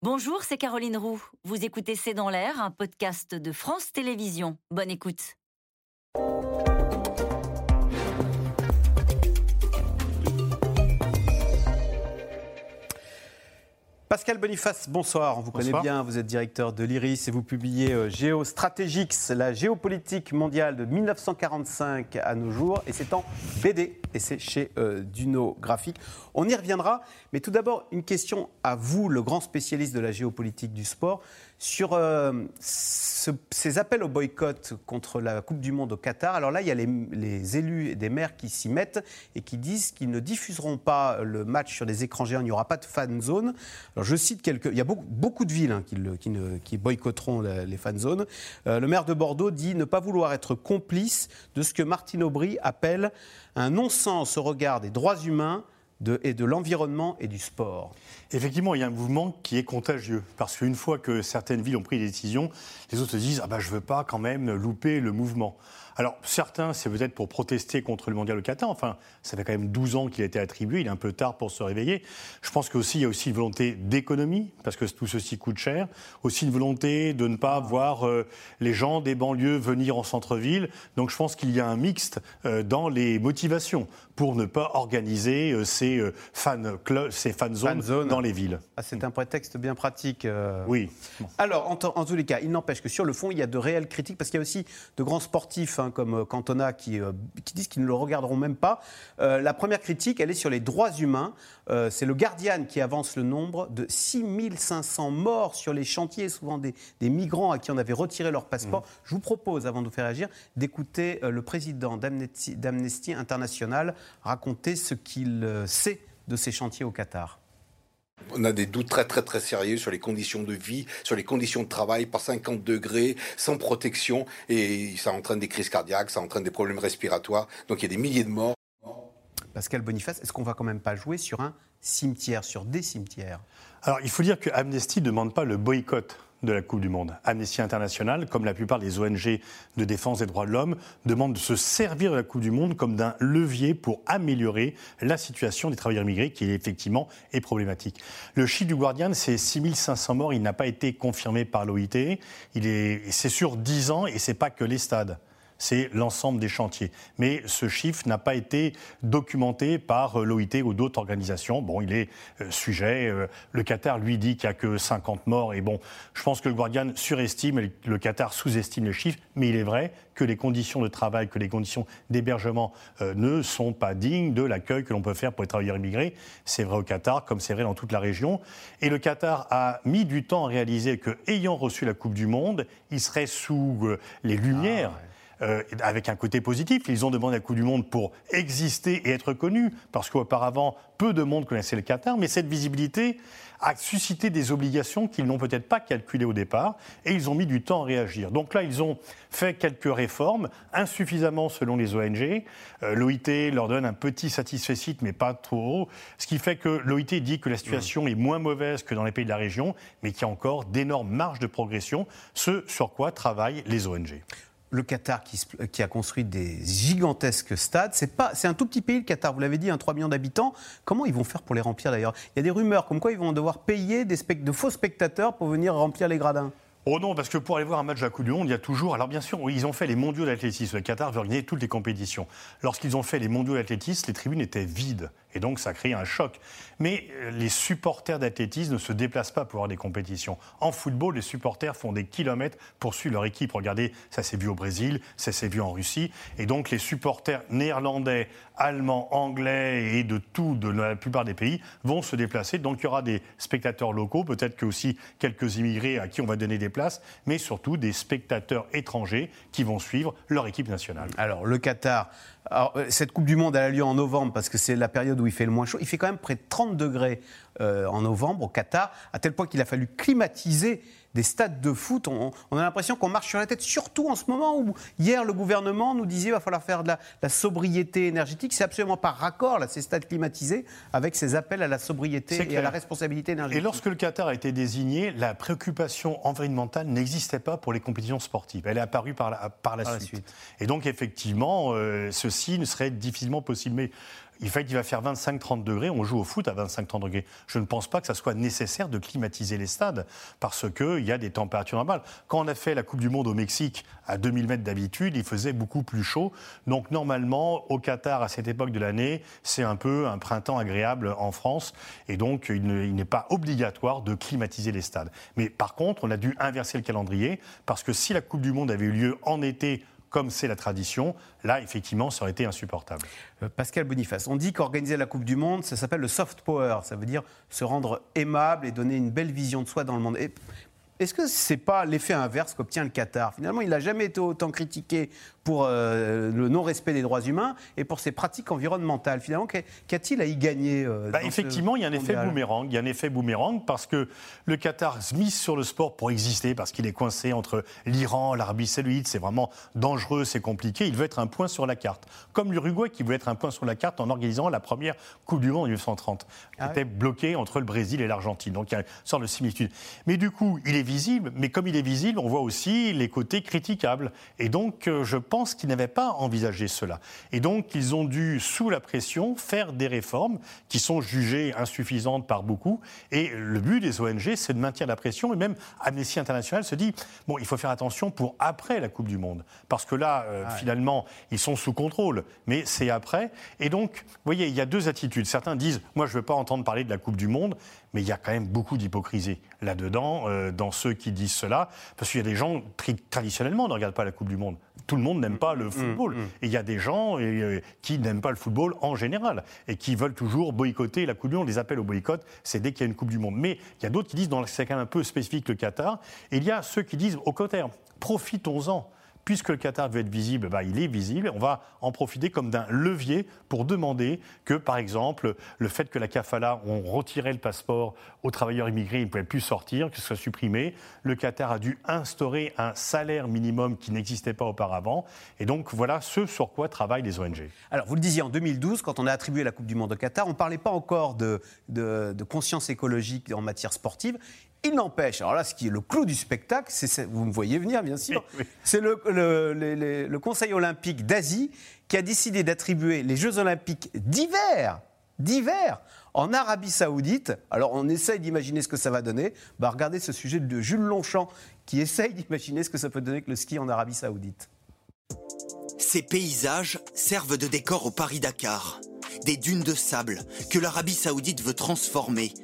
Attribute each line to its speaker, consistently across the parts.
Speaker 1: Bonjour, c'est Caroline Roux. Vous écoutez C'est dans l'air, un podcast de France Télévisions. Bonne écoute.
Speaker 2: Pascal Boniface, bonsoir. On vous connaît bien, vous êtes directeur de l'IRIS et vous publiez euh, Géostrategix, la géopolitique mondiale de 1945 à nos jours. Et c'est en BD et c'est chez euh, Duno Graphique. On y reviendra, mais tout d'abord, une question à vous, le grand spécialiste de la géopolitique du sport. Sur euh, ces appels au boycott contre la Coupe du Monde au Qatar, alors là, il y a les, élus et des maires qui s'y mettent et qui disent qu'ils ne diffuseront pas le match sur des écrans géants, il n'y aura pas de fan zone. Alors je cite quelques. Il y a beaucoup, de villes hein, qui, boycotteront les fan zones. Euh, le maire de Bordeaux dit ne pas vouloir être complice de ce que Martine Aubry appelle un non-sens au regard des droits humains et de l'environnement et du sport.
Speaker 3: Effectivement, il y a un mouvement qui est contagieux. Parce qu'une fois que certaines villes ont pris des décisions, les autres se disent ah bah, Je veux pas quand même louper le mouvement. Alors, certains, c'est peut-être pour protester contre le mondial au Qatar. Enfin, ça fait quand même 12 ans qu'il a été attribué. Il est un peu tard pour se réveiller. Je pense qu'aussi, il y a aussi une volonté d'économie, parce que tout ceci coûte cher. Aussi une volonté de ne pas voir euh, les gens des banlieues venir en centre-ville. Donc, je pense qu'il y a un mixte euh, dans les motivations pour ne pas organiser euh, ces, fan, ces fan zones dans les villes.
Speaker 2: Ah, c'est un prétexte bien pratique.
Speaker 3: Oui.
Speaker 2: Alors, en, tous les cas, il n'empêche que sur le fond, il y a de réelles critiques, parce qu'il y a aussi de grands sportifs. Hein, comme euh, Cantona qui, euh, qui, disent qu'ils ne le regarderont même pas. Euh, la première critique, elle est sur les droits humains. c'est le Guardian qui avance le nombre de 6500 morts sur les chantiers, souvent des, migrants à qui on avait retiré leur passeport. Mmh. Je vous propose, avant de vous faire agir, d'écouter le président d'Amnesty International raconter ce qu'il sait de ces chantiers au Qatar.
Speaker 4: On a des doutes très très très sérieux sur les conditions de vie, sur les conditions de travail par 50 degrés, sans protection, et ça entraîne des crises cardiaques, ça entraîne des problèmes respiratoires. Donc il y a des milliers de morts.
Speaker 2: Pascal Boniface, est-ce qu'on va quand même pas jouer sur un cimetière, sur des cimetières?
Speaker 3: Alors il faut dire que Amnesty ne demande pas le boycott de la Coupe du Monde. Amnesty International, comme la plupart des ONG de défense des droits de l'homme, demande de se servir de la Coupe du Monde comme d'un levier pour améliorer la situation des travailleurs immigrés, qui effectivement est problématique. Le chiffre du Guardian, c'est 6500 morts. Il n'a pas été confirmé par l'OIT. C'est sur 10 ans et c'est pas que les stades c'est l'ensemble des chantiers. Mais ce chiffre n'a pas été documenté par euh, l'OIT ou d'autres organisations. Bon, il est euh, sujet. Euh, le Qatar, lui, dit qu'il n'y a que 50 morts. Et bon, je pense que le Guardian surestime le Qatar sous-estime le chiffre. Mais il est vrai que les conditions de travail, que les conditions d'hébergement ne sont pas dignes de l'accueil que l'on peut faire pour les travailleurs immigrés. C'est vrai au Qatar, comme c'est vrai dans toute la région. Et le Qatar a mis du temps à réaliser que, ayant reçu la Coupe du Monde, il serait sous les lumières. Ah, euh, avec un côté positif. Ils ont demandé la Coupe du Monde pour exister et être connus, parce qu'auparavant, peu de monde connaissait le Qatar, mais cette visibilité a suscité des obligations qu'ils n'ont peut-être pas calculées au départ, et ils ont mis du temps à réagir. Donc là, ils ont fait quelques réformes, insuffisamment selon les ONG. Euh, L'OIT leur donne un petit satisfait mais pas trop, ce qui fait que l'OIT dit que la situation est moins mauvaise que dans les pays de la région, mais qu'il y a encore d'énormes marges de progression, ce sur quoi travaillent les ONG
Speaker 2: le Qatar qui, a construit des gigantesques stades, c'est pas, c'est un tout petit pays le Qatar. Vous l'avez dit, un 3 millions d'habitants. Comment ils vont faire pour les remplir d'ailleurs? Il y a des rumeurs comme quoi ils vont devoir payer des de faux spectateurs pour venir remplir les gradins.
Speaker 3: Oh non, parce que pour aller voir un match à Coupe du Monde, il y a toujours. Alors bien sûr, ils ont fait les mondiaux d'athlétisme. Le Qatar veut organiser toutes les compétitions. Lorsqu'ils ont fait les mondiaux d'athlétisme, les tribunes étaient vides. Et donc, ça crée un choc. Mais euh, les supporters d'athlétisme ne se déplacent pas pour avoir des compétitions. En football, les supporters font des kilomètres pour suivre leur équipe. Regardez, ça s'est vu au Brésil, ça s'est vu en Russie. Et donc, les supporters néerlandais, allemands, anglais et de tout, de la plupart des pays, vont se déplacer. Donc, il y aura des spectateurs locaux, peut-être que aussi quelques immigrés à qui on va donner des places, mais surtout des spectateurs étrangers qui vont suivre leur équipe nationale.
Speaker 2: Alors, le Qatar alors, euh, cette Coupe du Monde, elle a lieu en novembre parce que c'est la période où il fait le moins chaud. Il fait quand même près de 30 degrés euh, en novembre au Qatar, à tel point qu'il a fallu climatiser des stades de foot. On, a l'impression qu'on marche sur la tête, surtout en ce moment où hier le gouvernement nous disait qu'il va falloir faire de la, sobriété énergétique. C'est absolument pas raccord, là, ces stades climatisés, avec ces appels à la sobriété et à la responsabilité énergétique.
Speaker 3: Et lorsque le Qatar a été désigné, la préoccupation environnementale n'existait pas pour les compétitions sportives. Elle est apparue par la, par la, suite. Et donc, effectivement, euh, ce aussi ne serait difficilement possible. Mais il fait qu'il va faire 25-30 degrés, on joue au foot à 25-30 degrés. Je ne pense pas que ça soit nécessaire de climatiser les stades parce qu'il y a des températures normales. Quand on a fait la Coupe du Monde au Mexique à 2000 mètres d'habitude, il faisait beaucoup plus chaud. Donc normalement, au Qatar, à cette époque de l'année, c'est un peu un printemps agréable en France et donc il n'est pas obligatoire de climatiser les stades. Mais par contre, on a dû inverser le calendrier parce que si la Coupe du Monde avait eu lieu en été comme c'est la tradition, là, effectivement, ça aurait été insupportable.
Speaker 2: Euh, Pascal Boniface, on dit qu'organiser la Coupe du Monde, ça s'appelle le soft power. Ça veut dire se rendre aimable et donner une belle vision de soi dans le monde. Est-ce que ce n'est pas l'effet inverse qu'obtient le Qatar? Finalement, il n'a jamais été autant critiqué pour euh, le non-respect des droits humains et pour ses pratiques environnementales. Finalement, qu'a-t-il à y gagner euh,
Speaker 3: bah, Effectivement, il y a un effet boomerang. Il y a un effet boomerang parce que le Qatar se mise sur le sport pour exister, parce qu'il est coincé entre l'Iran, l'Arabie saoudite. C'est vraiment dangereux, c'est compliqué. Il veut être un point sur la carte. Comme l'Uruguay qui veut être un point sur la carte en organisant la première Coupe du Monde en 1930, qui ah était bloquée entre le Brésil et l'Argentine. Donc il y a une sorte de similitude. Mais du coup, il est visible, mais comme il est visible, on voit aussi les côtés critiquables. Et donc, euh, je pense qu'ils n'avaient pas envisagé cela. Et donc, ils ont dû, sous la pression, faire des réformes qui sont jugées insuffisantes par beaucoup. Et le but des ONG, c'est de maintenir la pression. Et même Amnesty International se dit, bon, il faut faire attention pour après la Coupe du Monde. Parce que là, euh, ah finalement, ils sont sous contrôle. Mais c'est après. Et donc, vous voyez, il y a deux attitudes. Certains disent, moi, je ne veux pas entendre parler de la Coupe du Monde mais il y a quand même beaucoup d'hypocrisie là-dedans, euh, dans ceux qui disent cela, parce qu'il y a des gens, traditionnellement, ne regardent pas la Coupe du Monde. Tout le monde n'aime pas le mm, mm, football. Mm. Et il y a des gens euh, qui n'aiment pas le football en général, et qui veulent toujours boycotter la Coupe du Monde. Les appels au boycott, c'est dès qu'il y a une Coupe du Monde. Mais il y a d'autres qui disent, c'est quand même un peu spécifique le Qatar, et il y a ceux qui disent, au contraire, profitons-en puisque le Qatar veut être visible, bah, il est visible. On va en profiter comme d'un levier pour demander que, par exemple, le fait que la Kafala, on retirait le passeport aux travailleurs immigrés, ils ne pouvaient plus sortir, que ce soit supprimé. Le Qatar a dû instaurer un salaire minimum qui n'existait pas auparavant. Et donc, voilà ce sur quoi travaillent les ONG.
Speaker 2: Alors, vous le disiez, en 2012, quand on a attribué la Coupe du Monde au Qatar, on ne parlait pas encore de, de, de conscience écologique en matière sportive. Il n'empêche, alors là, ce qui est le clou du spectacle, c'est, vous me voyez venir, bien sûr, c'est le, Conseil olympique d'Asie qui a décidé d'attribuer les Jeux olympiques d'hiver, d'hiver, en Arabie Saoudite. Alors, on essaye d'imaginer ce que ça va donner. Bah, regardez ce sujet de Jules Longchamp qui essaye d'imaginer ce que ça peut donner que le ski en Arabie Saoudite.
Speaker 5: Ces paysages servent de décor au Paris-Dakar. Des dunes de sable que l'Arabie Saoudite veut transformer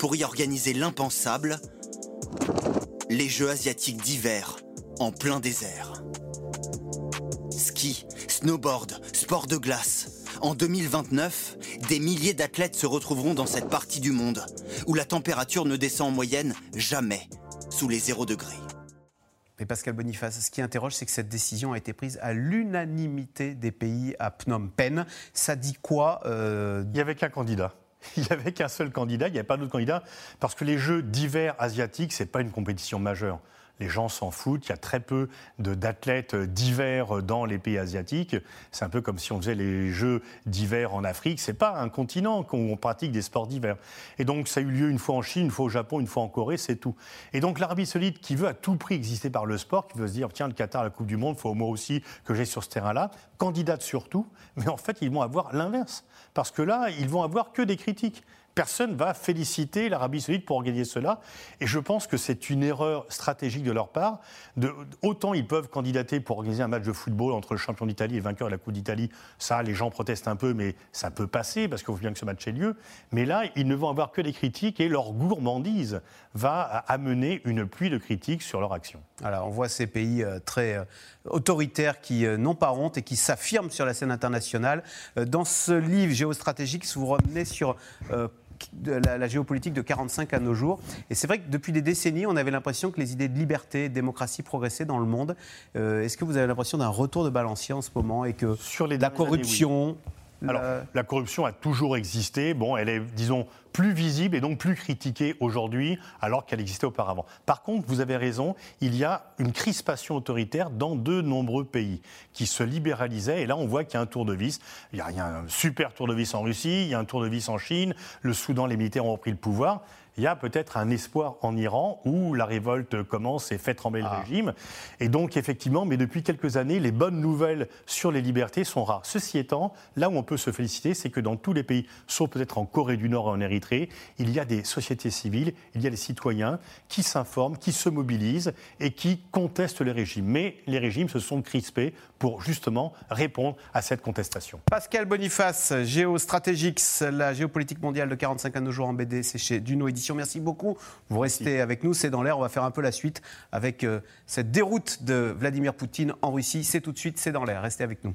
Speaker 5: pour y organiser l'impensable, les Jeux asiatiques d'hiver en plein désert. Ski, snowboard, sport de glace. En 2029, des milliers d'athlètes se retrouveront dans cette partie du monde où la température ne descend en moyenne jamais sous les 0 degrés.
Speaker 2: Mais Pascal Boniface, ce qui interroge, c'est que cette décision a été prise à l'unanimité des pays à Phnom Penh. Ça dit quoi
Speaker 3: euh, Il n'y avait qu'un candidat. il n'y avait qu'un seul candidat, il n'y avait pas d'autre candidat, parce que les Jeux d'hiver asiatiques, ce n'est pas une compétition majeure les gens s'en foutent. Il y a très peu d'athlètes d'hiver dans les pays asiatiques. C'est un peu comme si on faisait les Jeux d'hiver en Afrique. C'est pas un continent où on pratique des sports d'hiver. Et donc ça a eu lieu une fois en Chine, une fois au Japon, une fois en Corée, c'est tout. Et donc l'Arabie Saoudite, qui veut à tout prix exister par le sport, qui veut se dire tiens le Qatar, la Coupe du Monde, faut moi aussi que j'ai sur ce terrain-là, candidate surtout. Mais en fait, ils vont avoir l'inverse, parce que là, ils vont avoir que des critiques personne va féliciter l'Arabie saoudite pour organiser cela. Et je pense que c'est une erreur stratégique de leur part. Autant ils peuvent candidater pour organiser un match de football entre le champion d'Italie et vainqueur de la Coupe d'Italie. Ça, les gens protestent un peu, mais ça peut passer parce qu'il faut bien que ce match ait lieu. Mais là, ils ne vont avoir que des critiques et leur gourmandise va amener une pluie de critiques sur leur action.
Speaker 2: Alors, on voit ces pays euh, très euh, autoritaires qui euh, n'ont pas honte et qui s'affirment sur la scène internationale. Dans ce livre géostratégique, vous revenez sur la, géopolitique de 45 à nos jours. Et c'est vrai que depuis des décennies, on avait l'impression que les idées de liberté, de démocratie progressaient dans le monde. Est-ce que vous avez l'impression d'un retour de balancier en ce moment et que
Speaker 3: sur les la corruption,
Speaker 2: Alors,
Speaker 3: la corruption a toujours existé. Bon, elle est, disons, plus visible et donc plus critiquée aujourd'hui alors qu'elle existait auparavant. Par contre, vous avez raison, il y a une crispation autoritaire dans de nombreux pays qui se libéralisaient et là on voit qu'il y a un tour de vis. Il y, a, il y a un super tour de vis en Russie, il y a un tour de vis en Chine, le Soudan, les militaires ont repris le pouvoir il y a peut-être un espoir en Iran où la révolte commence et fait trembler le ah. régime. Et donc, effectivement, mais depuis quelques années, les bonnes nouvelles sur les libertés sont rares. Ceci étant, là où on peut se féliciter, c'est que dans tous les pays, sauf peut-être en Corée du Nord et en Érythrée, il y a des sociétés civiles, il y a des citoyens qui s'informent, qui se mobilisent et qui contestent les régimes. Mais les régimes se sont crispés pour justement répondre à cette contestation.
Speaker 2: Pascal Boniface, Géostrategix, la géopolitique mondiale de 45 à nos jours en BD, c'est chez Duno Édition. Merci beaucoup. Vous restez avec nous, c'est dans l'air. On va faire un peu la suite avec euh, cette déroute de Vladimir Poutine en Russie. C'est tout de suite, c'est dans l'air. Restez avec nous.